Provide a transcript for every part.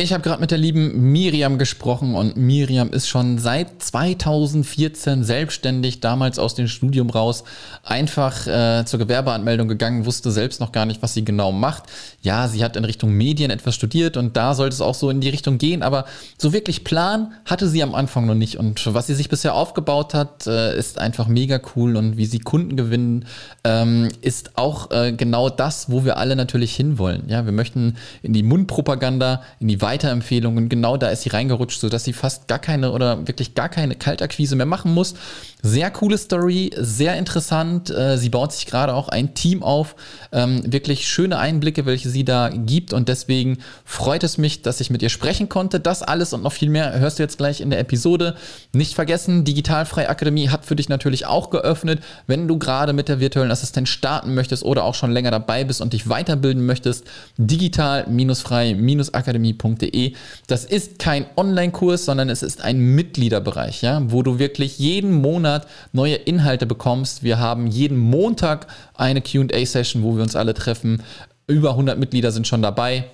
Ich habe gerade mit der lieben Miriam gesprochen und Miriam ist schon seit 2014 selbstständig, damals aus dem Studium raus, einfach äh, zur Gewerbeanmeldung gegangen, wusste selbst noch gar nicht, was sie genau macht. Ja, sie hat in Richtung Medien etwas studiert und da sollte es auch so in die Richtung gehen, aber so wirklich Plan hatte sie am Anfang noch nicht. Und was sie sich bisher aufgebaut hat, äh, ist einfach mega cool und wie sie Kunden gewinnen, ähm, ist auch äh, genau das, wo wir alle natürlich hinwollen. Ja, wir möchten in die Mundpropaganda, in die Weiterempfehlungen. Genau da ist sie reingerutscht, sodass sie fast gar keine oder wirklich gar keine Kaltakquise mehr machen muss. Sehr coole Story, sehr interessant. Äh, sie baut sich gerade auch ein Team auf. Ähm, wirklich schöne Einblicke, welche sie da gibt. Und deswegen freut es mich, dass ich mit ihr sprechen konnte. Das alles und noch viel mehr hörst du jetzt gleich in der Episode. Nicht vergessen, Digitalfrei Akademie hat für dich natürlich auch geöffnet. Wenn du gerade mit der virtuellen Assistenz starten möchtest oder auch schon länger dabei bist und dich weiterbilden möchtest, digital-frei-akademie.de. Das ist kein Online-Kurs, sondern es ist ein Mitgliederbereich, ja, wo du wirklich jeden Monat Monat neue Inhalte bekommst. Wir haben jeden Montag eine QA-Session, wo wir uns alle treffen. Über 100 Mitglieder sind schon dabei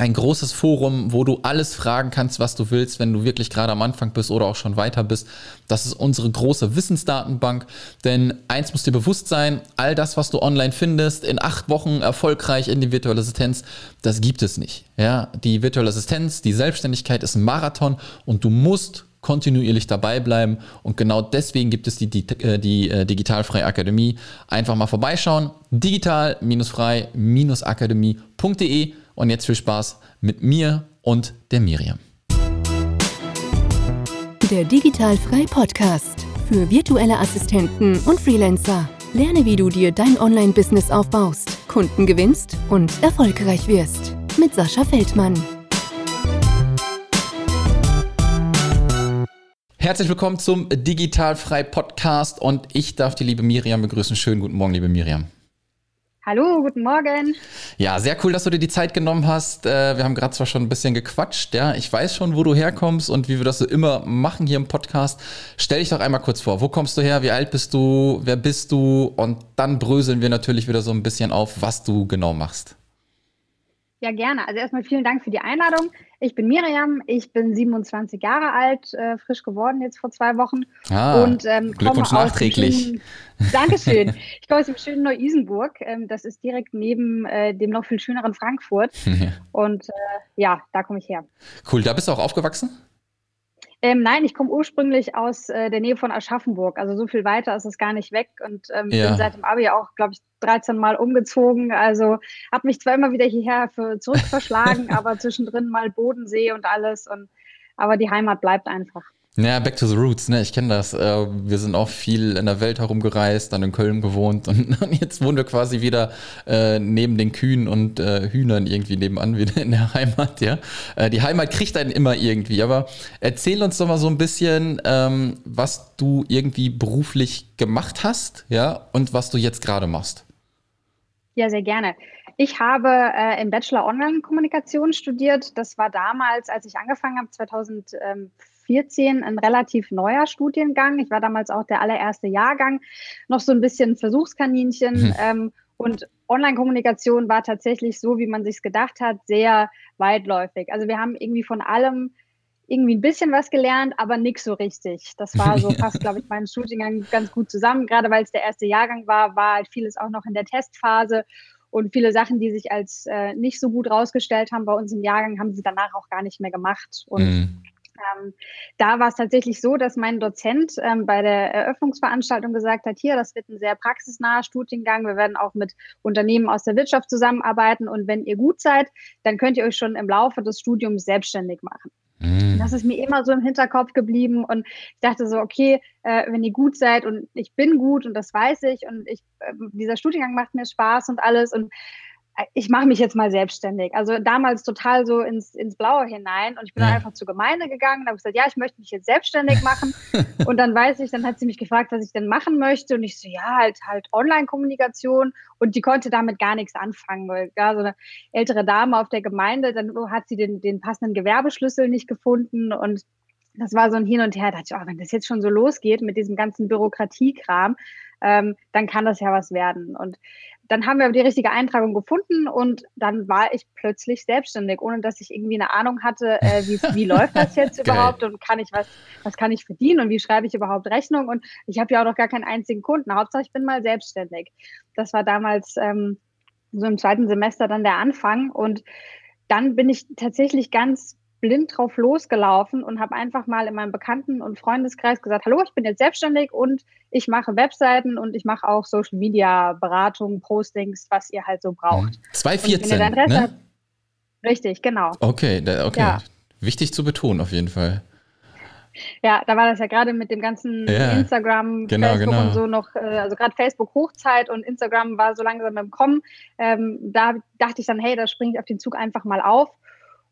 ein großes Forum, wo du alles fragen kannst, was du willst, wenn du wirklich gerade am Anfang bist oder auch schon weiter bist. Das ist unsere große Wissensdatenbank. Denn eins muss dir bewusst sein, all das, was du online findest, in acht Wochen erfolgreich in die virtuelle Assistenz, das gibt es nicht. Ja, die virtuelle Assistenz, die Selbstständigkeit ist ein Marathon und du musst kontinuierlich dabei bleiben. Und genau deswegen gibt es die, die, äh, die äh, Digitalfreie Akademie. Einfach mal vorbeischauen. Digital-frei-akademie.de. Und jetzt viel Spaß mit mir und der Miriam. Der Digitalfrei Podcast für virtuelle Assistenten und Freelancer. Lerne, wie du dir dein Online-Business aufbaust, Kunden gewinnst und erfolgreich wirst. Mit Sascha Feldmann. Herzlich willkommen zum Digitalfrei Podcast und ich darf die liebe Miriam begrüßen. Schönen guten Morgen, liebe Miriam. Hallo, guten Morgen. Ja, sehr cool, dass du dir die Zeit genommen hast. Äh, wir haben gerade zwar schon ein bisschen gequatscht, ja. Ich weiß schon, wo du herkommst und wie wir das so immer machen hier im Podcast. Stell dich doch einmal kurz vor. Wo kommst du her? Wie alt bist du? Wer bist du? Und dann bröseln wir natürlich wieder so ein bisschen auf, was du genau machst. Ja, gerne. Also erstmal vielen Dank für die Einladung. Ich bin Miriam, ich bin 27 Jahre alt, äh, frisch geworden jetzt vor zwei Wochen. Ah, und ähm, Glückwunsch nachträglich. Schönen, Dankeschön. Ich komme aus dem schönen Neu-Isenburg. Ähm, das ist direkt neben äh, dem noch viel schöneren Frankfurt. und äh, ja, da komme ich her. Cool, da bist du auch aufgewachsen? Ähm, nein, ich komme ursprünglich aus äh, der Nähe von Aschaffenburg. Also so viel weiter ist es gar nicht weg. Und ähm, ja. bin seit dem Abi auch, glaube ich, 13 Mal umgezogen. Also habe mich zwar immer wieder hierher für zurück verschlagen, aber zwischendrin mal Bodensee und alles. Und aber die Heimat bleibt einfach. Ja, back to the roots, ne? Ich kenne das. Äh, wir sind auch viel in der Welt herumgereist, dann in Köln gewohnt und, jetzt wohnen wir quasi wieder äh, neben den Kühen und äh, Hühnern irgendwie nebenan wieder in der Heimat, ja. die Heimat kriegt einen immer irgendwie. Aber erzähl uns doch mal so ein bisschen, ähm, was du irgendwie beruflich gemacht hast, ja, und was du jetzt gerade machst. Ja, sehr gerne. Ich habe äh, im Bachelor Online-Kommunikation studiert. Das war damals, als ich angefangen habe, 2004 14 ein relativ neuer Studiengang. Ich war damals auch der allererste Jahrgang, noch so ein bisschen Versuchskaninchen. Mhm. Ähm, und Online-Kommunikation war tatsächlich so, wie man sich gedacht hat, sehr weitläufig. Also wir haben irgendwie von allem irgendwie ein bisschen was gelernt, aber nichts so richtig. Das war so fast, glaube ich, mein Studiengang ganz gut zusammen. Gerade weil es der erste Jahrgang war, war halt vieles auch noch in der Testphase. Und viele Sachen, die sich als äh, nicht so gut rausgestellt haben bei uns im Jahrgang, haben sie danach auch gar nicht mehr gemacht. Und mhm. Ähm, da war es tatsächlich so, dass mein Dozent ähm, bei der Eröffnungsveranstaltung gesagt hat, hier, das wird ein sehr praxisnaher Studiengang. Wir werden auch mit Unternehmen aus der Wirtschaft zusammenarbeiten und wenn ihr gut seid, dann könnt ihr euch schon im Laufe des Studiums selbstständig machen. Mhm. Das ist mir immer so im Hinterkopf geblieben und ich dachte so, okay, äh, wenn ihr gut seid und ich bin gut und das weiß ich und ich, äh, dieser Studiengang macht mir Spaß und alles und ich mache mich jetzt mal selbstständig. Also damals total so ins, ins Blaue hinein und ich bin ja. dann einfach zur Gemeinde gegangen und habe gesagt, ja, ich möchte mich jetzt selbstständig machen. und dann weiß ich, dann hat sie mich gefragt, was ich denn machen möchte und ich so, ja, halt halt Online-Kommunikation und die konnte damit gar nichts anfangen, weil ja, so eine ältere Dame auf der Gemeinde, dann hat sie den, den passenden Gewerbeschlüssel nicht gefunden und das war so ein Hin und Her. Da dachte ich, oh, wenn das jetzt schon so losgeht mit diesem ganzen Bürokratiekram, ähm, dann kann das ja was werden. Und dann haben wir die richtige Eintragung gefunden und dann war ich plötzlich selbstständig, ohne dass ich irgendwie eine Ahnung hatte, äh, wie, läuft das jetzt überhaupt und kann ich was, was kann ich verdienen und wie schreibe ich überhaupt Rechnung und ich habe ja auch noch gar keinen einzigen Kunden. Hauptsache ich bin mal selbstständig. Das war damals ähm, so im zweiten Semester dann der Anfang und dann bin ich tatsächlich ganz blind drauf losgelaufen und habe einfach mal in meinem Bekannten- und Freundeskreis gesagt, hallo, ich bin jetzt selbstständig und ich mache Webseiten und ich mache auch Social Media Beratung, Postings, was ihr halt so braucht. 2014, mhm. ne? Habt, richtig, genau. Okay, okay. Ja. Wichtig zu betonen auf jeden Fall. Ja, da war das ja gerade mit dem ganzen ja, Instagram, genau, Facebook genau. und so noch, äh, also gerade Facebook Hochzeit und Instagram war so langsam im Kommen. Ähm, da dachte ich dann, hey, da springe ich auf den Zug einfach mal auf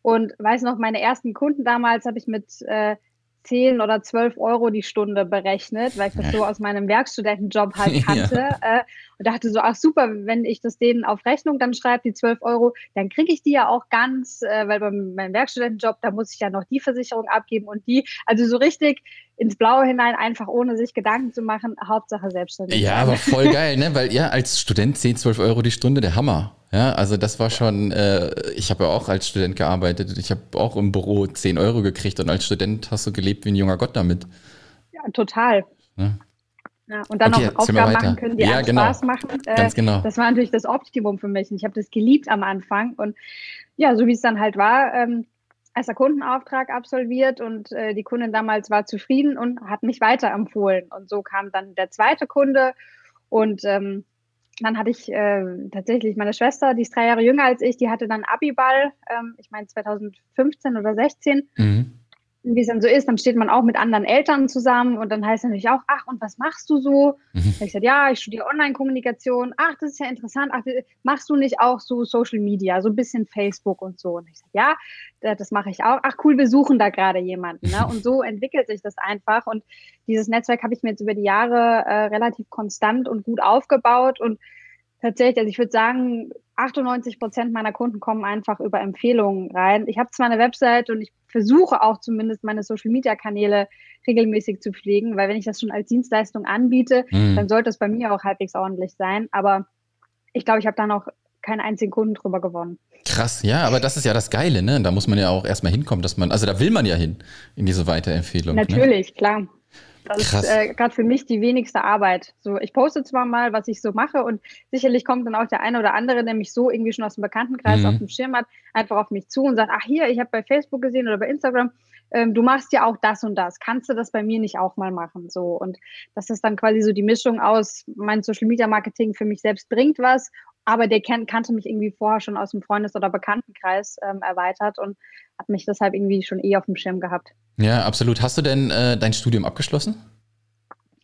und weiß noch, meine ersten Kunden damals habe ich mit äh, 10 oder 12 Euro die Stunde berechnet, weil ich das so aus meinem Werkstudentenjob halt kannte. Ja. Äh, und dachte so, ach super, wenn ich das denen auf Rechnung dann schreibe, die 12 Euro, dann kriege ich die ja auch ganz, äh, weil bei meinem Werkstudentenjob, da muss ich ja noch die Versicherung abgeben und die. Also so richtig ins Blaue hinein, einfach ohne sich Gedanken zu machen, Hauptsache selbstständig. Ja, aber voll geil, ne? Weil ja, als Student 10, 12 Euro die Stunde, der Hammer. Ja, also das war schon, äh, ich habe ja auch als Student gearbeitet. Ich habe auch im Büro 10 Euro gekriegt und als Student hast du gelebt wie ein junger Gott damit. Ja, total. Ja. Ja, und dann okay, noch Aufgaben machen können, die ja, genau. Spaß machen. Äh, Ganz genau. Das war natürlich das Optimum für mich. Und ich habe das geliebt am Anfang. Und ja, so wie es dann halt war, ähm, erster Kundenauftrag absolviert und äh, die Kundin damals war zufrieden und hat mich weiterempfohlen. Und so kam dann der zweite Kunde und ähm, dann hatte ich äh, tatsächlich meine Schwester, die ist drei Jahre jünger als ich, die hatte dann Abiball, ähm, ich meine 2015 oder 16. Mhm wie es dann so ist, dann steht man auch mit anderen Eltern zusammen und dann heißt es natürlich auch, ach, und was machst du so? Mhm. Ich sagte, ja, ich studiere Online-Kommunikation. Ach, das ist ja interessant. Ach, machst du nicht auch so Social Media, so ein bisschen Facebook und so? Und ich sage, ja, das mache ich auch. Ach, cool, wir suchen da gerade jemanden. Ne? Und so entwickelt sich das einfach. Und dieses Netzwerk habe ich mir jetzt über die Jahre äh, relativ konstant und gut aufgebaut und tatsächlich, also ich würde sagen, 98 Prozent meiner Kunden kommen einfach über Empfehlungen rein. Ich habe zwar eine Website und ich versuche auch zumindest meine Social Media Kanäle regelmäßig zu pflegen, weil wenn ich das schon als Dienstleistung anbiete, mhm. dann sollte es bei mir auch halbwegs ordentlich sein. Aber ich glaube, ich habe da noch keinen einzigen Kunden drüber gewonnen. Krass, ja, aber das ist ja das Geile, ne? Da muss man ja auch erstmal hinkommen, dass man, also da will man ja hin in diese Weiterempfehlung. Ne? Natürlich, ne? klar. Das Krass. ist äh, gerade für mich die wenigste Arbeit. So, ich poste zwar mal, was ich so mache und sicherlich kommt dann auch der eine oder andere, der mich so irgendwie schon aus dem Bekanntenkreis mhm. auf dem Schirm hat, einfach auf mich zu und sagt, ach hier, ich habe bei Facebook gesehen oder bei Instagram, ähm, du machst ja auch das und das. Kannst du das bei mir nicht auch mal machen? So und das ist dann quasi so die Mischung aus, mein Social Media Marketing für mich selbst bringt was, aber der kan kannte mich irgendwie vorher schon aus dem Freundes- oder Bekanntenkreis ähm, erweitert und hat mich deshalb irgendwie schon eh auf dem Schirm gehabt. Ja, absolut. Hast du denn äh, dein Studium abgeschlossen?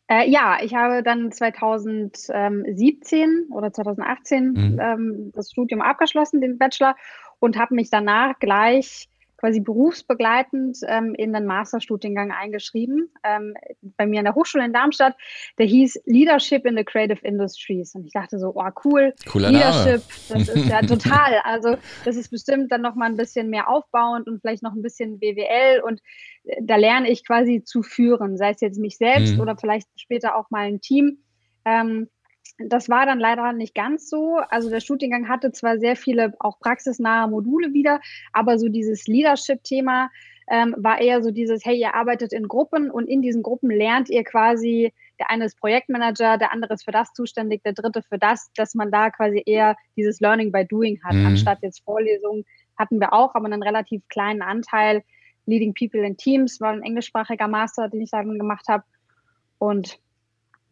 Äh, ja, ich habe dann 2017 oder 2018 mhm. ähm, das Studium abgeschlossen, den Bachelor, und habe mich danach gleich quasi berufsbegleitend ähm, in den Masterstudiengang eingeschrieben, ähm, bei mir an der Hochschule in Darmstadt. Der hieß Leadership in the Creative Industries. Und ich dachte so, oh cool, Cooler Leadership, Name. das ist ja total. Also das ist bestimmt dann nochmal ein bisschen mehr aufbauend und vielleicht noch ein bisschen BWL. Und äh, da lerne ich quasi zu führen, sei es jetzt mich selbst mhm. oder vielleicht später auch mal ein Team. Ähm, das war dann leider nicht ganz so. Also der Studiengang hatte zwar sehr viele auch praxisnahe Module wieder, aber so dieses Leadership-Thema ähm, war eher so dieses, hey, ihr arbeitet in Gruppen und in diesen Gruppen lernt ihr quasi, der eine ist Projektmanager, der andere ist für das zuständig, der dritte für das, dass man da quasi eher dieses Learning by Doing hat, mhm. anstatt jetzt Vorlesungen hatten wir auch, aber einen relativ kleinen Anteil. Leading People in Teams war ein englischsprachiger Master, den ich dann gemacht habe. Und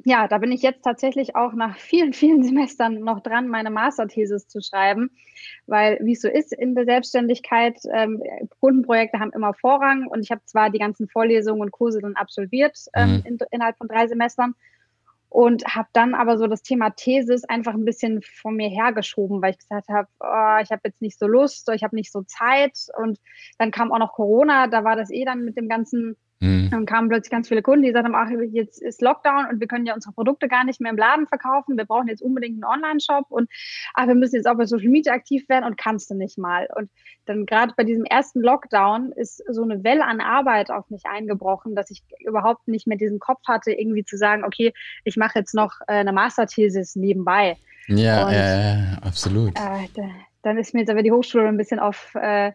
ja, da bin ich jetzt tatsächlich auch nach vielen, vielen Semestern noch dran, meine Masterthesis zu schreiben, weil wie es so ist in der Selbstständigkeit, ähm, Kundenprojekte haben immer Vorrang und ich habe zwar die ganzen Vorlesungen und Kurse dann absolviert ähm, mhm. in, innerhalb von drei Semestern und habe dann aber so das Thema Thesis einfach ein bisschen von mir hergeschoben, weil ich gesagt habe, oh, ich habe jetzt nicht so Lust, ich habe nicht so Zeit und dann kam auch noch Corona, da war das eh dann mit dem ganzen Mhm. Dann kamen plötzlich ganz viele Kunden, die sagten, ach, jetzt ist Lockdown und wir können ja unsere Produkte gar nicht mehr im Laden verkaufen. Wir brauchen jetzt unbedingt einen Online-Shop und ach, wir müssen jetzt auch bei Social Media aktiv werden und kannst du nicht mal. Und dann gerade bei diesem ersten Lockdown ist so eine Welle an Arbeit auf mich eingebrochen, dass ich überhaupt nicht mehr diesen Kopf hatte, irgendwie zu sagen, okay, ich mache jetzt noch äh, eine Masterthesis nebenbei. Ja, und, äh, absolut. Äh, da, dann ist mir jetzt aber die Hochschule ein bisschen auf äh,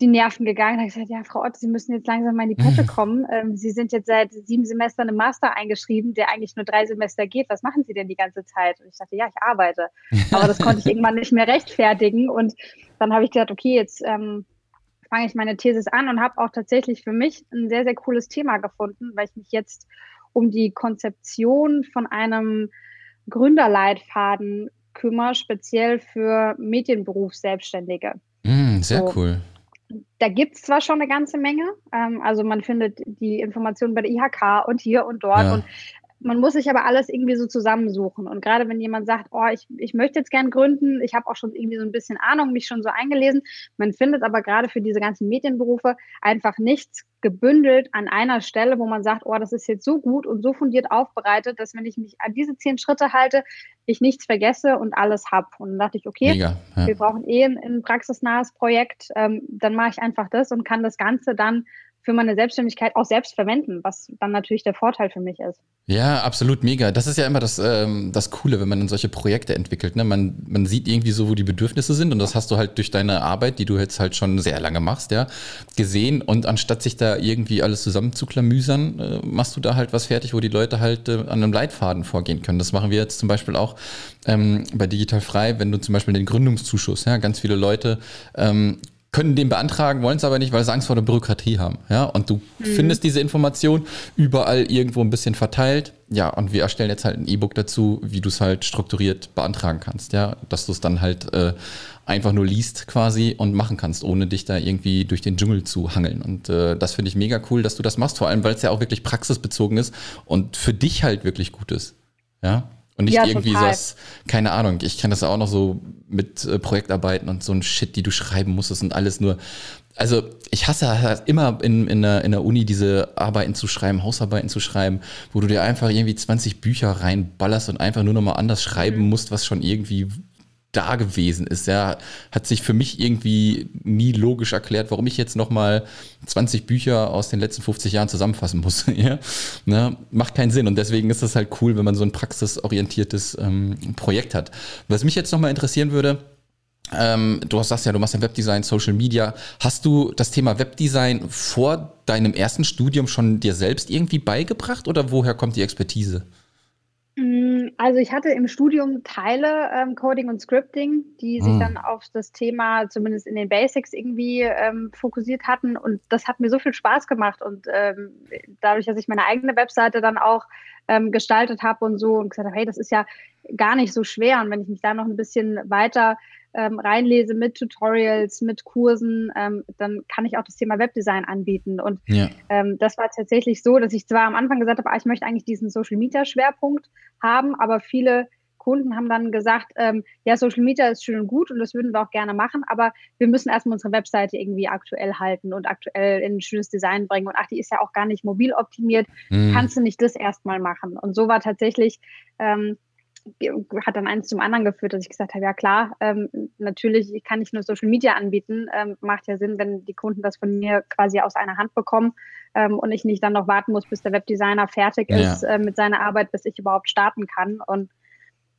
die Nerven gegangen. Da habe ich gesagt, ja, Frau Ott, Sie müssen jetzt langsam mal in die Pötte kommen. Ähm, Sie sind jetzt seit sieben Semestern im Master eingeschrieben, der eigentlich nur drei Semester geht. Was machen Sie denn die ganze Zeit? Und ich sagte, ja, ich arbeite. Aber das konnte ich irgendwann nicht mehr rechtfertigen. Und dann habe ich gedacht, okay, jetzt ähm, fange ich meine Thesis an und habe auch tatsächlich für mich ein sehr, sehr cooles Thema gefunden, weil ich mich jetzt um die Konzeption von einem Gründerleitfaden kümmere, speziell für Medienberufsselbstständige. Mm, sehr so. cool. Da gibt es zwar schon eine ganze Menge, ähm, also man findet die Informationen bei der IHK und hier und dort ja. und man muss sich aber alles irgendwie so zusammensuchen. Und gerade wenn jemand sagt, oh, ich, ich möchte jetzt gern gründen, ich habe auch schon irgendwie so ein bisschen Ahnung, mich schon so eingelesen, man findet aber gerade für diese ganzen Medienberufe einfach nichts gebündelt an einer Stelle, wo man sagt, oh, das ist jetzt so gut und so fundiert aufbereitet, dass wenn ich mich an diese zehn Schritte halte, ich nichts vergesse und alles habe. Und dann dachte ich, okay, Mega, ja. wir brauchen eh ein, ein praxisnahes Projekt, ähm, dann mache ich einfach das und kann das Ganze dann für meine Selbstständigkeit auch selbst verwenden, was dann natürlich der Vorteil für mich ist. Ja, absolut mega. Das ist ja immer das, ähm, das Coole, wenn man dann solche Projekte entwickelt. Ne? Man, man sieht irgendwie so, wo die Bedürfnisse sind und das hast du halt durch deine Arbeit, die du jetzt halt schon sehr lange machst, ja, gesehen. Und anstatt sich da irgendwie alles zusammenzuklamüsern, äh, machst du da halt was fertig, wo die Leute halt äh, an einem Leitfaden vorgehen können. Das machen wir jetzt zum Beispiel auch ähm, bei Digital Frei, wenn du zum Beispiel den Gründungszuschuss, ja, ganz viele Leute ähm, können den beantragen, wollen es aber nicht, weil sie Angst vor der Bürokratie haben. Ja, und du mhm. findest diese Information überall irgendwo ein bisschen verteilt. Ja, und wir erstellen jetzt halt ein E-Book dazu, wie du es halt strukturiert beantragen kannst. Ja, dass du es dann halt äh, einfach nur liest quasi und machen kannst, ohne dich da irgendwie durch den Dschungel zu hangeln. Und äh, das finde ich mega cool, dass du das machst, vor allem, weil es ja auch wirklich praxisbezogen ist und für dich halt wirklich gut ist. Ja. Und nicht ja, irgendwie total. was, keine Ahnung, ich kenne das auch noch so mit äh, Projektarbeiten und so ein Shit, die du schreiben musstest und alles nur. Also ich hasse immer in, in, der, in der Uni diese Arbeiten zu schreiben, Hausarbeiten zu schreiben, wo du dir einfach irgendwie 20 Bücher reinballerst und einfach nur nochmal anders schreiben mhm. musst, was schon irgendwie da gewesen ist. Ja, hat sich für mich irgendwie nie logisch erklärt, warum ich jetzt nochmal 20 Bücher aus den letzten 50 Jahren zusammenfassen muss. ja? Ne? Macht keinen Sinn und deswegen ist das halt cool, wenn man so ein praxisorientiertes ähm, Projekt hat. Was mich jetzt nochmal interessieren würde, ähm, du sagst ja, du machst ja Webdesign, Social Media. Hast du das Thema Webdesign vor deinem ersten Studium schon dir selbst irgendwie beigebracht oder woher kommt die Expertise? Mm, also ich hatte im Studium Teile ähm, Coding und Scripting, die sich hm. dann auf das Thema zumindest in den Basics irgendwie ähm, fokussiert hatten. Und das hat mir so viel Spaß gemacht. Und ähm, dadurch, dass ich meine eigene Webseite dann auch ähm, gestaltet habe und so und gesagt habe, hey, das ist ja gar nicht so schwer. Und wenn ich mich da noch ein bisschen weiter ähm, reinlese mit Tutorials, mit Kursen, ähm, dann kann ich auch das Thema Webdesign anbieten. Und ja. ähm, das war tatsächlich so, dass ich zwar am Anfang gesagt habe, ah, ich möchte eigentlich diesen Social Media Schwerpunkt haben, aber viele Kunden haben dann gesagt, ähm, ja, Social Media ist schön und gut und das würden wir auch gerne machen, aber wir müssen erstmal unsere Webseite irgendwie aktuell halten und aktuell in ein schönes Design bringen. Und ach, die ist ja auch gar nicht mobil optimiert. Mhm. Kannst du nicht das erstmal machen? Und so war tatsächlich ähm, hat dann eins zum anderen geführt, dass ich gesagt habe, ja klar, ähm, natürlich kann ich nur Social Media anbieten. Ähm, macht ja Sinn, wenn die Kunden das von mir quasi aus einer Hand bekommen ähm, und ich nicht dann noch warten muss, bis der Webdesigner fertig ja. ist äh, mit seiner Arbeit, bis ich überhaupt starten kann. Und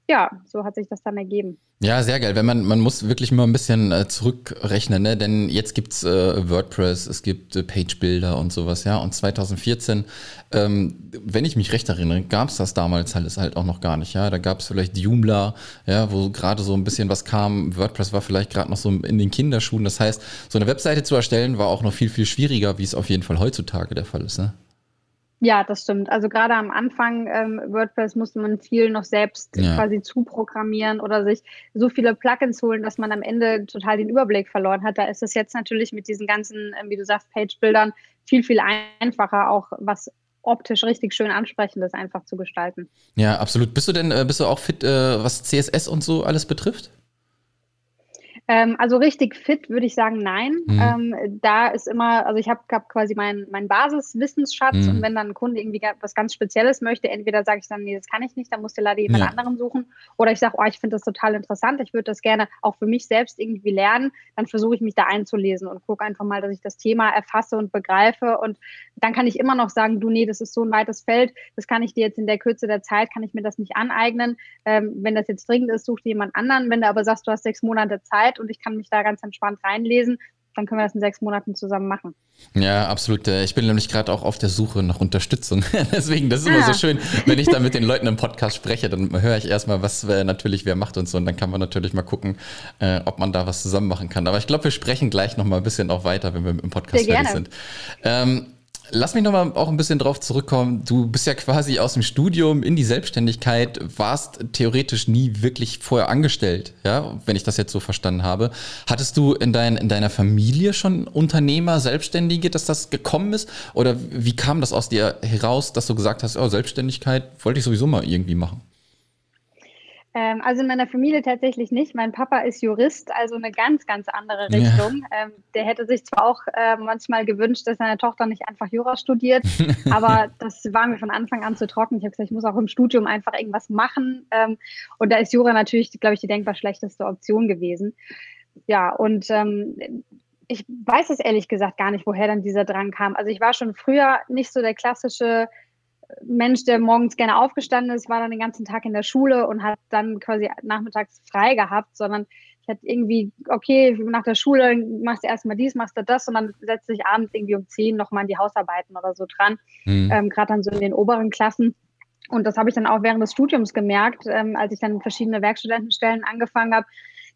ja, so hat sich das dann ergeben. Ja, sehr geil. Wenn man, man muss wirklich mal ein bisschen äh, zurückrechnen, ne? denn jetzt gibt's äh, WordPress, es gibt äh, Page-Builder und sowas, ja. Und 2014, ähm, wenn ich mich recht erinnere, gab's das damals halt, halt auch noch gar nicht, ja. Da gab's vielleicht Joomla, ja, wo gerade so ein bisschen was kam. WordPress war vielleicht gerade noch so in den Kinderschuhen. Das heißt, so eine Webseite zu erstellen war auch noch viel, viel schwieriger, wie es auf jeden Fall heutzutage der Fall ist, ne? Ja, das stimmt. Also gerade am Anfang ähm, WordPress musste man viel noch selbst ja. quasi zuprogrammieren oder sich so viele Plugins holen, dass man am Ende total den Überblick verloren hat. Da ist es jetzt natürlich mit diesen ganzen, äh, wie du sagst, Page-Bildern viel, viel einfacher, auch was optisch richtig schön ansprechendes einfach zu gestalten. Ja, absolut. Bist du denn, äh, bist du auch fit, äh, was CSS und so alles betrifft? Ähm, also richtig fit würde ich sagen, nein. Mhm. Ähm, da ist immer, also ich habe hab quasi meinen mein Basiswissensschatz mhm. und wenn dann ein Kunde irgendwie was ganz Spezielles möchte, entweder sage ich dann, nee, das kann ich nicht, dann muss der leider jemand ja. anderen suchen. Oder ich sage, oh, ich finde das total interessant, ich würde das gerne auch für mich selbst irgendwie lernen. Dann versuche ich mich da einzulesen und gucke einfach mal, dass ich das Thema erfasse und begreife. Und dann kann ich immer noch sagen, du, nee, das ist so ein weites Feld, das kann ich dir jetzt in der Kürze der Zeit, kann ich mir das nicht aneignen. Ähm, wenn das jetzt dringend ist, such dir jemand anderen. Wenn du aber sagst, du hast sechs Monate Zeit, Zeit und ich kann mich da ganz entspannt reinlesen, dann können wir das in sechs Monaten zusammen machen. Ja, absolut. Äh, ich bin nämlich gerade auch auf der Suche nach Unterstützung. Deswegen, das ist immer ah. so schön, wenn ich da mit den Leuten im Podcast spreche, dann höre ich erstmal, was äh, natürlich wer macht und so. Und dann kann man natürlich mal gucken, äh, ob man da was zusammen machen kann. Aber ich glaube, wir sprechen gleich noch mal ein bisschen auch weiter, wenn wir im Podcast fertig sind. Ähm, Lass mich nochmal auch ein bisschen drauf zurückkommen. Du bist ja quasi aus dem Studium in die Selbstständigkeit, warst theoretisch nie wirklich vorher angestellt, ja, wenn ich das jetzt so verstanden habe. Hattest du in, dein, in deiner Familie schon Unternehmer, Selbstständige, dass das gekommen ist? Oder wie kam das aus dir heraus, dass du gesagt hast, oh, Selbstständigkeit wollte ich sowieso mal irgendwie machen? Ähm, also in meiner Familie tatsächlich nicht. Mein Papa ist Jurist, also eine ganz, ganz andere Richtung. Ja. Ähm, der hätte sich zwar auch äh, manchmal gewünscht, dass seine Tochter nicht einfach Jura studiert, aber das war mir von Anfang an zu trocken. Ich habe gesagt, ich muss auch im Studium einfach irgendwas machen. Ähm, und da ist Jura natürlich, glaube ich, die denkbar schlechteste Option gewesen. Ja, und ähm, ich weiß es ehrlich gesagt gar nicht, woher dann dieser Drang kam. Also ich war schon früher nicht so der klassische Mensch, der morgens gerne aufgestanden ist, war dann den ganzen Tag in der Schule und hat dann quasi nachmittags frei gehabt, sondern ich hatte irgendwie, okay, nach der Schule machst du erstmal dies, machst du das und dann setzt sich abends irgendwie um zehn nochmal an die Hausarbeiten oder so dran, mhm. ähm, gerade dann so in den oberen Klassen. Und das habe ich dann auch während des Studiums gemerkt, ähm, als ich dann verschiedene Werkstudentenstellen angefangen habe,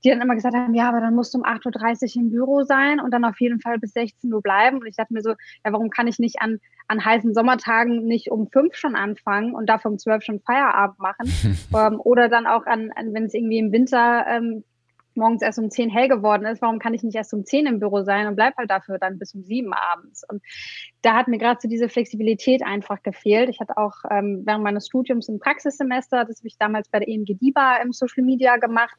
die dann immer gesagt haben, ja, aber dann musst du um 8.30 Uhr im Büro sein und dann auf jeden Fall bis 16 Uhr bleiben. Und ich dachte mir so, ja, warum kann ich nicht an, an heißen Sommertagen nicht um fünf schon anfangen und dafür um zwölf schon Feierabend machen? ähm, oder dann auch an, an wenn es irgendwie im Winter ähm, morgens erst um zehn hell geworden ist, warum kann ich nicht erst um zehn im Büro sein und bleib halt dafür dann bis um sieben abends? Und da hat mir gerade so diese Flexibilität einfach gefehlt. Ich hatte auch ähm, während meines Studiums ein Praxissemester, das habe ich damals bei der EMG DIBA im Social Media gemacht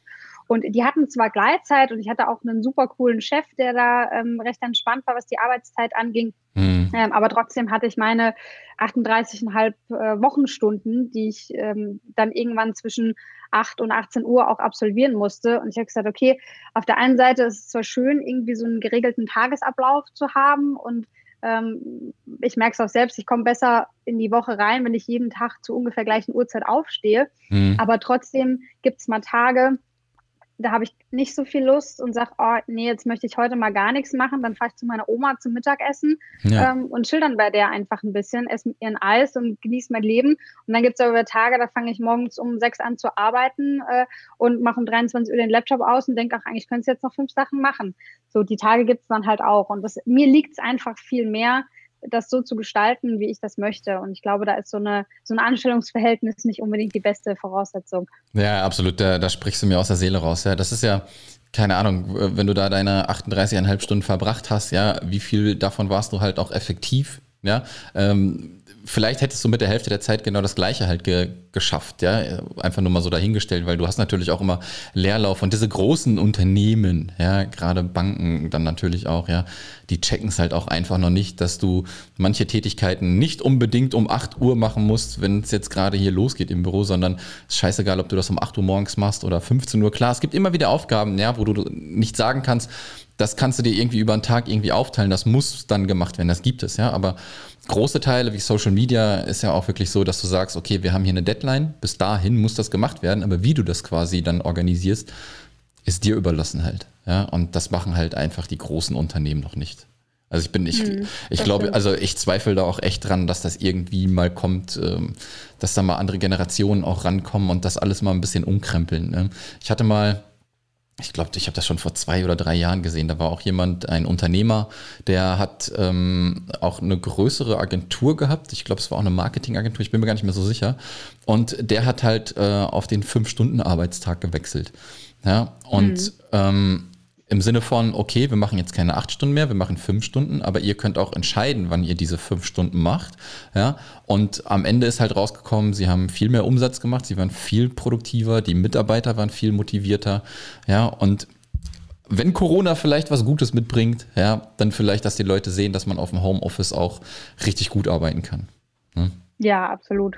und die hatten zwar Gleitzeit und ich hatte auch einen super coolen Chef, der da ähm, recht entspannt war, was die Arbeitszeit anging. Mhm. Ähm, aber trotzdem hatte ich meine 38,5 äh, Wochenstunden, die ich ähm, dann irgendwann zwischen 8 und 18 Uhr auch absolvieren musste. Und ich habe gesagt, okay, auf der einen Seite ist es zwar schön, irgendwie so einen geregelten Tagesablauf zu haben und ähm, ich merke es auch selbst, ich komme besser in die Woche rein, wenn ich jeden Tag zu ungefähr gleichen Uhrzeit aufstehe. Mhm. Aber trotzdem gibt es mal Tage, da habe ich nicht so viel Lust und sage, oh nee, jetzt möchte ich heute mal gar nichts machen. Dann fahre ich zu meiner Oma zum Mittagessen ja. ähm, und chill dann bei der einfach ein bisschen, esse mit ihr ein Eis und genieße mein Leben. Und dann gibt es aber Tage, da fange ich morgens um sechs an zu arbeiten äh, und mache um 23 Uhr den Laptop aus und denke, ach, eigentlich könnte ich jetzt noch fünf Sachen machen. So, die Tage gibt es dann halt auch. Und das, mir liegt es einfach viel mehr, das so zu gestalten, wie ich das möchte. Und ich glaube, da ist so, eine, so ein Anstellungsverhältnis nicht unbedingt die beste Voraussetzung. Ja, absolut. Da, da sprichst du mir aus der Seele raus. Ja, das ist ja, keine Ahnung, wenn du da deine 38,5 Stunden verbracht hast, ja, wie viel davon warst du halt auch effektiv? Ja, ähm, vielleicht hättest du mit der Hälfte der Zeit genau das Gleiche halt ge geschafft, ja, einfach nur mal so dahingestellt, weil du hast natürlich auch immer Leerlauf und diese großen Unternehmen, ja, gerade Banken dann natürlich auch, ja, die checken es halt auch einfach noch nicht, dass du manche Tätigkeiten nicht unbedingt um 8 Uhr machen musst, wenn es jetzt gerade hier losgeht im Büro, sondern es ist scheißegal, ob du das um 8 Uhr morgens machst oder 15 Uhr. Klar, es gibt immer wieder Aufgaben, ja, wo du nicht sagen kannst, das kannst du dir irgendwie über den Tag irgendwie aufteilen, das muss dann gemacht werden, das gibt es, ja, aber große Teile wie Social Media ist ja auch wirklich so, dass du sagst, okay, wir haben hier eine Deadline, bis dahin muss das gemacht werden, aber wie du das quasi dann organisierst, ist dir überlassen halt. Ja, und das machen halt einfach die großen Unternehmen noch nicht. Also ich bin, ich, hm, ich glaube, stimmt. also ich zweifle da auch echt dran, dass das irgendwie mal kommt, ähm, dass da mal andere Generationen auch rankommen und das alles mal ein bisschen umkrempeln. Ne? Ich hatte mal, ich glaube, ich habe das schon vor zwei oder drei Jahren gesehen. Da war auch jemand, ein Unternehmer, der hat ähm, auch eine größere Agentur gehabt. Ich glaube, es war auch eine Marketingagentur, ich bin mir gar nicht mehr so sicher. Und der hat halt äh, auf den Fünf-Stunden-Arbeitstag gewechselt. Ja, und mhm. ähm, im Sinne von, okay, wir machen jetzt keine acht Stunden mehr, wir machen fünf Stunden, aber ihr könnt auch entscheiden, wann ihr diese fünf Stunden macht. Ja? Und am Ende ist halt rausgekommen, sie haben viel mehr Umsatz gemacht, sie waren viel produktiver, die Mitarbeiter waren viel motivierter. Ja, und wenn Corona vielleicht was Gutes mitbringt, ja, dann vielleicht, dass die Leute sehen, dass man auf dem Homeoffice auch richtig gut arbeiten kann. Hm? Ja, absolut.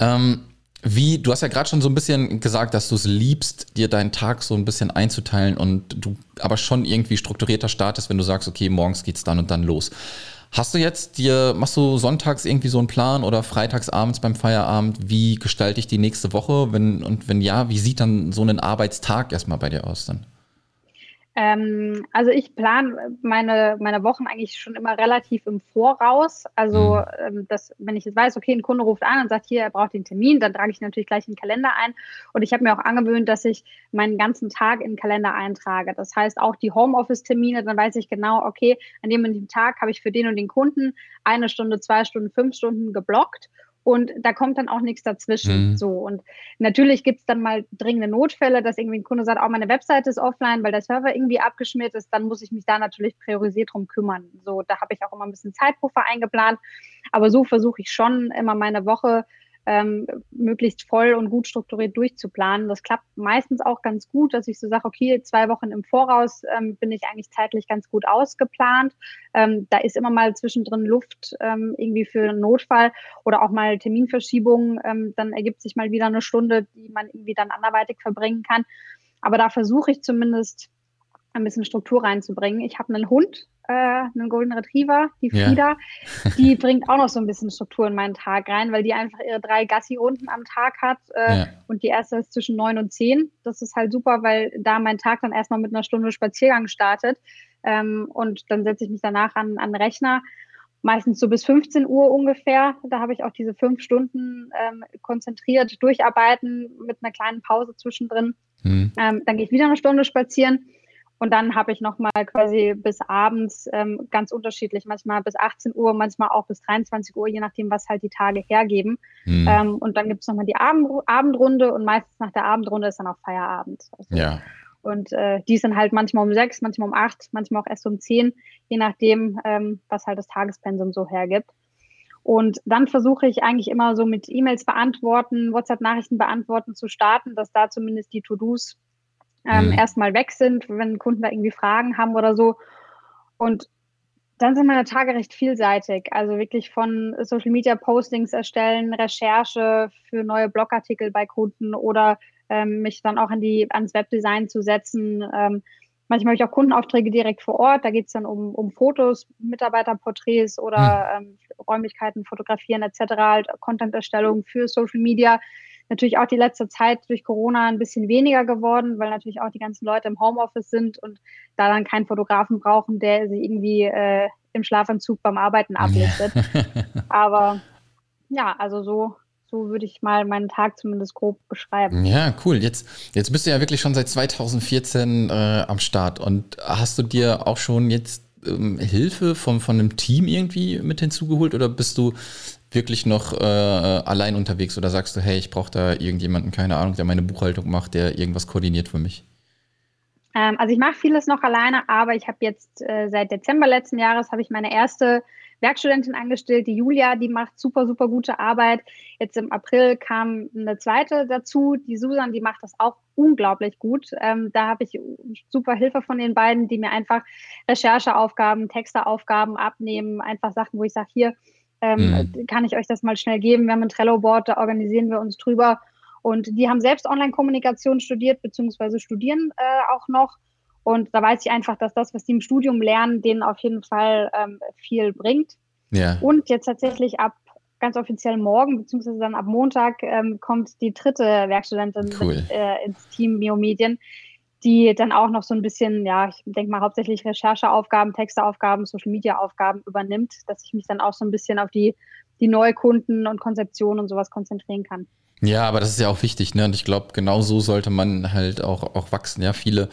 Ähm, wie, du hast ja gerade schon so ein bisschen gesagt, dass du es liebst, dir deinen Tag so ein bisschen einzuteilen und du aber schon irgendwie strukturierter startest, wenn du sagst, okay, morgens geht's dann und dann los. Hast du jetzt dir, machst du sonntags irgendwie so einen Plan oder freitags abends beim Feierabend, wie gestalte ich die nächste Woche? Wenn, und wenn ja, wie sieht dann so ein Arbeitstag erstmal bei dir aus dann? Ähm, also ich plane meine, meine Wochen eigentlich schon immer relativ im Voraus. Also mhm. ähm, dass, wenn ich jetzt weiß, okay, ein Kunde ruft an und sagt, hier, er braucht den Termin, dann trage ich natürlich gleich den Kalender ein. Und ich habe mir auch angewöhnt, dass ich meinen ganzen Tag in den Kalender eintrage. Das heißt auch die Homeoffice-Termine, dann weiß ich genau, okay, an dem und dem Tag habe ich für den und den Kunden eine Stunde, zwei Stunden, fünf Stunden geblockt und da kommt dann auch nichts dazwischen. Mhm. So und natürlich gibt es dann mal dringende Notfälle, dass irgendwie ein Kunde sagt, auch oh, meine Webseite ist offline, weil der Server irgendwie abgeschmiert ist, dann muss ich mich da natürlich priorisiert drum kümmern. So, da habe ich auch immer ein bisschen Zeitpuffer eingeplant, aber so versuche ich schon immer meine Woche ähm, möglichst voll und gut strukturiert durchzuplanen. Das klappt meistens auch ganz gut, dass ich so sage, okay, zwei Wochen im Voraus ähm, bin ich eigentlich zeitlich ganz gut ausgeplant. Ähm, da ist immer mal zwischendrin Luft ähm, irgendwie für einen Notfall oder auch mal Terminverschiebungen. Ähm, dann ergibt sich mal wieder eine Stunde, die man irgendwie dann anderweitig verbringen kann. Aber da versuche ich zumindest ein bisschen Struktur reinzubringen. Ich habe einen Hund, äh, einen Golden Retriever, die Frieda. Ja. die bringt auch noch so ein bisschen Struktur in meinen Tag rein, weil die einfach ihre drei Gassi-Runden am Tag hat. Äh, ja. Und die erste ist zwischen neun und zehn. Das ist halt super, weil da mein Tag dann erstmal mit einer Stunde Spaziergang startet. Ähm, und dann setze ich mich danach an, an den Rechner meistens so bis 15 Uhr ungefähr. Da habe ich auch diese fünf Stunden ähm, konzentriert durcharbeiten mit einer kleinen Pause zwischendrin. Mhm. Ähm, dann gehe ich wieder eine Stunde spazieren und dann habe ich nochmal quasi bis abends ähm, ganz unterschiedlich, manchmal bis 18 Uhr, manchmal auch bis 23 Uhr, je nachdem, was halt die Tage hergeben. Mhm. Ähm, und dann gibt es nochmal die Abend Abendrunde und meistens nach der Abendrunde ist dann auch Feierabend. Also, ja. Und äh, die sind halt manchmal um sechs, manchmal um acht, manchmal auch erst um zehn, je nachdem, ähm, was halt das Tagespensum so hergibt. Und dann versuche ich eigentlich immer so mit E-Mails beantworten, WhatsApp-Nachrichten beantworten zu starten, dass da zumindest die To-Dos ähm, mhm. erstmal weg sind, wenn Kunden da irgendwie Fragen haben oder so. Und dann sind meine Tage recht vielseitig. Also wirklich von Social Media Postings erstellen, Recherche für neue Blogartikel bei Kunden oder ähm, mich dann auch an die, ans Webdesign zu setzen. Ähm, manchmal habe ich auch Kundenaufträge direkt vor Ort. Da geht es dann um, um Fotos, Mitarbeiterporträts oder mhm. ähm, Räumlichkeiten fotografieren etc., Content-Erstellung für Social Media natürlich auch die letzte Zeit durch Corona ein bisschen weniger geworden, weil natürlich auch die ganzen Leute im Homeoffice sind und da dann keinen Fotografen brauchen, der sie irgendwie äh, im Schlafanzug beim Arbeiten ablistet. Aber ja, also so so würde ich mal meinen Tag zumindest grob beschreiben. Ja, cool. Jetzt, jetzt bist du ja wirklich schon seit 2014 äh, am Start. Und hast du dir auch schon jetzt ähm, Hilfe von, von einem Team irgendwie mit hinzugeholt oder bist du wirklich noch äh, allein unterwegs oder sagst du, hey, ich brauche da irgendjemanden, keine Ahnung, der meine Buchhaltung macht, der irgendwas koordiniert für mich? Ähm, also ich mache vieles noch alleine, aber ich habe jetzt äh, seit Dezember letzten Jahres habe ich meine erste Werkstudentin angestellt, die Julia, die macht super, super gute Arbeit. Jetzt im April kam eine zweite dazu, die Susan, die macht das auch unglaublich gut. Ähm, da habe ich super Hilfe von den beiden, die mir einfach Rechercheaufgaben, Texteaufgaben abnehmen, einfach Sachen, wo ich sage, hier, ähm, mhm. kann ich euch das mal schnell geben. Wir haben ein Trello-Board, da organisieren wir uns drüber. Und die haben selbst Online-Kommunikation studiert, beziehungsweise studieren äh, auch noch. Und da weiß ich einfach, dass das, was die im Studium lernen, denen auf jeden Fall ähm, viel bringt. Ja. Und jetzt tatsächlich ab ganz offiziell morgen, beziehungsweise dann ab Montag, ähm, kommt die dritte Werkstudentin cool. mit, äh, ins Team Biomedien, die dann auch noch so ein bisschen, ja, ich denke mal hauptsächlich Rechercheaufgaben, Texteaufgaben, Social-Media-Aufgaben übernimmt, dass ich mich dann auch so ein bisschen auf die, die Neukunden und Konzeptionen und sowas konzentrieren kann. Ja, aber das ist ja auch wichtig, ne? Und ich glaube, genau so sollte man halt auch, auch wachsen. Ja, viele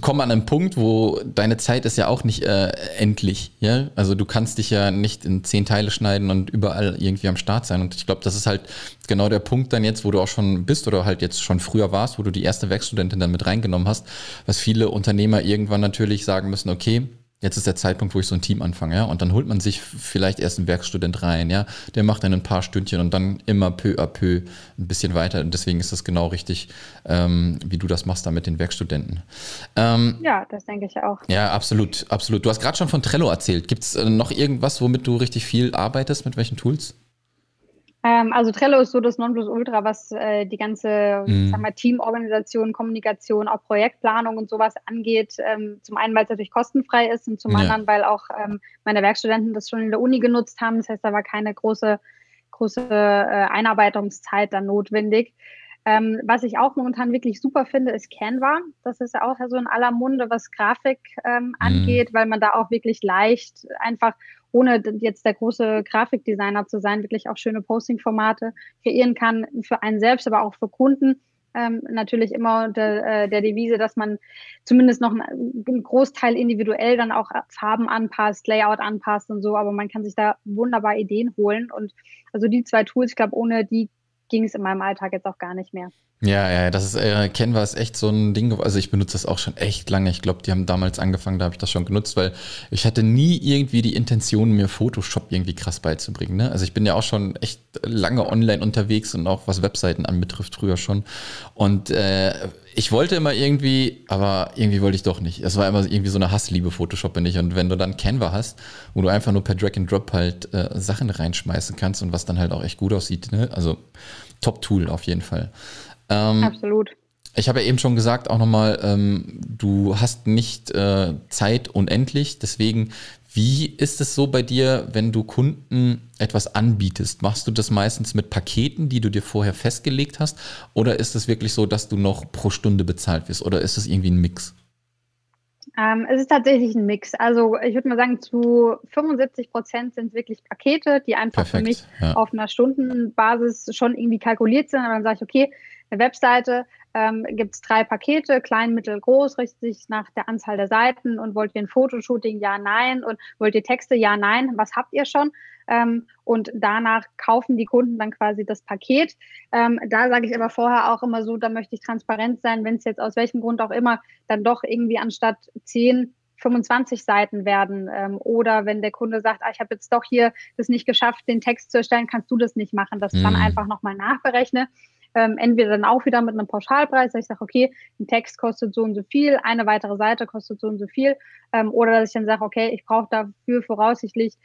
kommen an einen Punkt, wo deine Zeit ist ja auch nicht äh, endlich. Ja? Also du kannst dich ja nicht in zehn Teile schneiden und überall irgendwie am Start sein. Und ich glaube, das ist halt genau der Punkt dann jetzt, wo du auch schon bist oder halt jetzt schon früher warst, wo du die erste Werkstudentin dann mit reingenommen hast, was viele Unternehmer irgendwann natürlich sagen müssen, okay, jetzt ist der Zeitpunkt, wo ich so ein Team anfange, ja. Und dann holt man sich vielleicht erst einen Werkstudent rein, ja. Der macht dann ein paar Stündchen und dann immer peu à peu ein bisschen weiter. Und deswegen ist das genau richtig, ähm, wie du das machst da mit den Werkstudenten. Ähm, ja, das denke ich auch. Ja, absolut, absolut. Du hast gerade schon von Trello erzählt. Gibt es äh, noch irgendwas, womit du richtig viel arbeitest? Mit welchen Tools? Ähm, also Trello ist so das Nonplusultra, was äh, die ganze mhm. sag mal, Teamorganisation, Kommunikation, auch Projektplanung und sowas angeht. Ähm, zum einen, weil es natürlich kostenfrei ist und zum ja. anderen, weil auch ähm, meine Werkstudenten das schon in der Uni genutzt haben. Das heißt, da war keine große, große äh, Einarbeitungszeit dann notwendig. Ähm, was ich auch momentan wirklich super finde, ist Canva. Das ist ja auch so in aller Munde, was Grafik ähm, mhm. angeht, weil man da auch wirklich leicht einfach ohne jetzt der große Grafikdesigner zu sein, wirklich auch schöne Posting-Formate kreieren kann für einen selbst, aber auch für Kunden. Ähm, natürlich immer der, äh, der Devise, dass man zumindest noch einen Großteil individuell dann auch Farben anpasst, Layout anpasst und so, aber man kann sich da wunderbar Ideen holen. Und also die zwei Tools, ich glaube, ohne die ging es in meinem Alltag jetzt auch gar nicht mehr. Ja, ja, das ist, äh, Canva ist echt so ein Ding. Also ich benutze das auch schon echt lange. Ich glaube, die haben damals angefangen, da habe ich das schon genutzt, weil ich hatte nie irgendwie die Intention, mir Photoshop irgendwie krass beizubringen. Ne? Also ich bin ja auch schon echt lange online unterwegs und auch was Webseiten anbetrifft, früher schon. Und äh, ich wollte immer irgendwie, aber irgendwie wollte ich doch nicht. Es war immer irgendwie so eine Hassliebe, Photoshop bin ich. Und wenn du dann Canva hast, wo du einfach nur per Drag and Drop halt äh, Sachen reinschmeißen kannst und was dann halt auch echt gut aussieht, ne? also Top-Tool auf jeden Fall. Ähm, Absolut. Ich habe ja eben schon gesagt, auch nochmal, ähm, du hast nicht äh, Zeit unendlich. Deswegen, wie ist es so bei dir, wenn du Kunden etwas anbietest? Machst du das meistens mit Paketen, die du dir vorher festgelegt hast? Oder ist es wirklich so, dass du noch pro Stunde bezahlt wirst? Oder ist es irgendwie ein Mix? Ähm, es ist tatsächlich ein Mix. Also ich würde mal sagen, zu 75 Prozent sind wirklich Pakete, die einfach Perfekt, für mich ja. auf einer Stundenbasis schon irgendwie kalkuliert sind. Aber dann sage ich, okay, eine Webseite ähm, gibt es drei Pakete, klein, mittel, groß, richtet sich nach der Anzahl der Seiten und wollt ihr ein Fotoshooting? Ja, nein. Und wollt ihr Texte? Ja, nein. Was habt ihr schon? Ähm, und danach kaufen die Kunden dann quasi das Paket. Ähm, da sage ich aber vorher auch immer so, da möchte ich transparent sein, wenn es jetzt aus welchem Grund auch immer dann doch irgendwie anstatt 10 25 Seiten werden. Ähm, oder wenn der Kunde sagt, ah, ich habe jetzt doch hier das nicht geschafft, den Text zu erstellen, kannst du das nicht machen, dass ich dann mhm. einfach nochmal nachberechne ähm, entweder dann auch wieder mit einem Pauschalpreis, dass ich sage, okay, ein Text kostet so und so viel, eine weitere Seite kostet so und so viel, ähm, oder dass ich dann sage, okay, ich brauche dafür voraussichtlich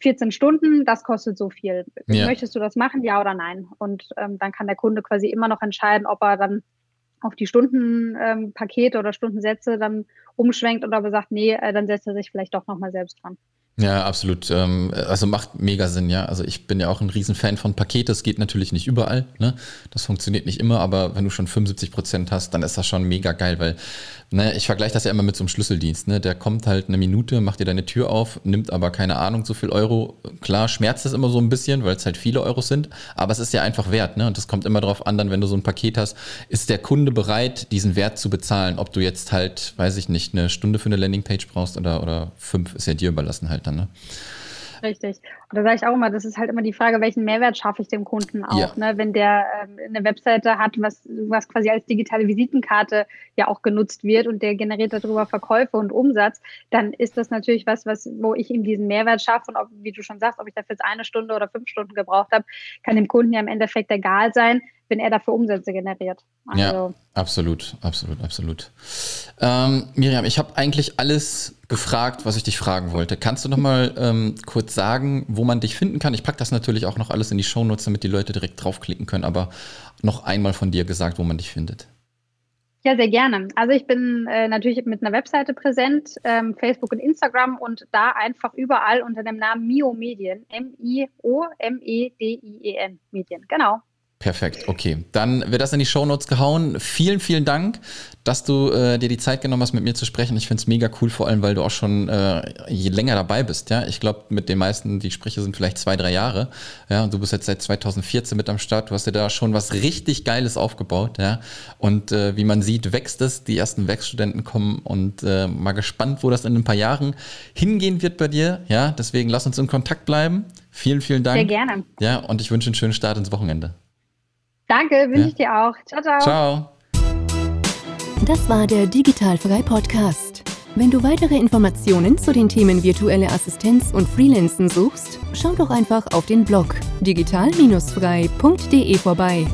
14 Stunden, das kostet so viel. Ja. Möchtest du das machen, ja oder nein? Und ähm, dann kann der Kunde quasi immer noch entscheiden, ob er dann auf die Stundenpakete ähm, oder Stundensätze dann umschwenkt oder er sagt, nee, äh, dann setzt er sich vielleicht doch nochmal selbst dran. Ja, absolut. Ähm, also macht mega Sinn, ja. Also ich bin ja auch ein Riesenfan von Paket. Das geht natürlich nicht überall. Ne? Das funktioniert nicht immer, aber wenn du schon 75 Prozent hast, dann ist das schon mega geil, weil ne, ich vergleiche das ja immer mit so einem Schlüsseldienst. Ne? Der kommt halt eine Minute, macht dir deine Tür auf, nimmt aber keine Ahnung, so viel Euro. Klar, schmerzt es immer so ein bisschen, weil es halt viele Euros sind, aber es ist ja einfach wert. Ne? Und das kommt immer darauf an, dann, wenn du so ein Paket hast, ist der Kunde bereit, diesen Wert zu bezahlen. Ob du jetzt halt, weiß ich nicht, eine Stunde für eine Landingpage brauchst oder, oder fünf, ist ja dir überlassen halt dann. Ne? Richtig. Und da sage ich auch immer, das ist halt immer die Frage, welchen Mehrwert schaffe ich dem Kunden auch. Ja. Ne? Wenn der ähm, eine Webseite hat, was, was quasi als digitale Visitenkarte ja auch genutzt wird und der generiert darüber Verkäufe und Umsatz, dann ist das natürlich was, was wo ich ihm diesen Mehrwert schaffe. Und ob, wie du schon sagst, ob ich dafür jetzt eine Stunde oder fünf Stunden gebraucht habe, kann dem Kunden ja im Endeffekt egal sein wenn er dafür Umsätze generiert. Also ja, absolut, absolut, absolut. Ähm, Miriam, ich habe eigentlich alles gefragt, was ich dich fragen wollte. Kannst du noch mal ähm, kurz sagen, wo man dich finden kann? Ich packe das natürlich auch noch alles in die Shownotes, damit die Leute direkt draufklicken können, aber noch einmal von dir gesagt, wo man dich findet. Ja, sehr gerne. Also ich bin äh, natürlich mit einer Webseite präsent, ähm, Facebook und Instagram und da einfach überall unter dem Namen Mio Medien, M-I-O-M-E-D-I-E-N Medien, genau. Perfekt, okay. Dann wird das in die Shownotes gehauen. Vielen, vielen Dank, dass du äh, dir die Zeit genommen hast, mit mir zu sprechen. Ich finde es mega cool, vor allem, weil du auch schon äh, je länger dabei bist. Ja, Ich glaube, mit den meisten, die Spreche sind vielleicht zwei, drei Jahre. Ja, und du bist jetzt seit 2014 mit am Start. Du hast dir da schon was richtig Geiles aufgebaut. Ja, Und äh, wie man sieht, wächst es. Die ersten Werkstudenten kommen und äh, mal gespannt, wo das in ein paar Jahren hingehen wird bei dir. Ja, deswegen lass uns in Kontakt bleiben. Vielen, vielen Dank. Sehr gerne. Ja, und ich wünsche einen schönen Start ins Wochenende. Danke, wünsche ja. ich dir auch. Ciao, ciao. Ciao. Das war der Digitalfrei Podcast. Wenn du weitere Informationen zu den Themen virtuelle Assistenz und Freelancen suchst, schau doch einfach auf den Blog digital-frei.de vorbei.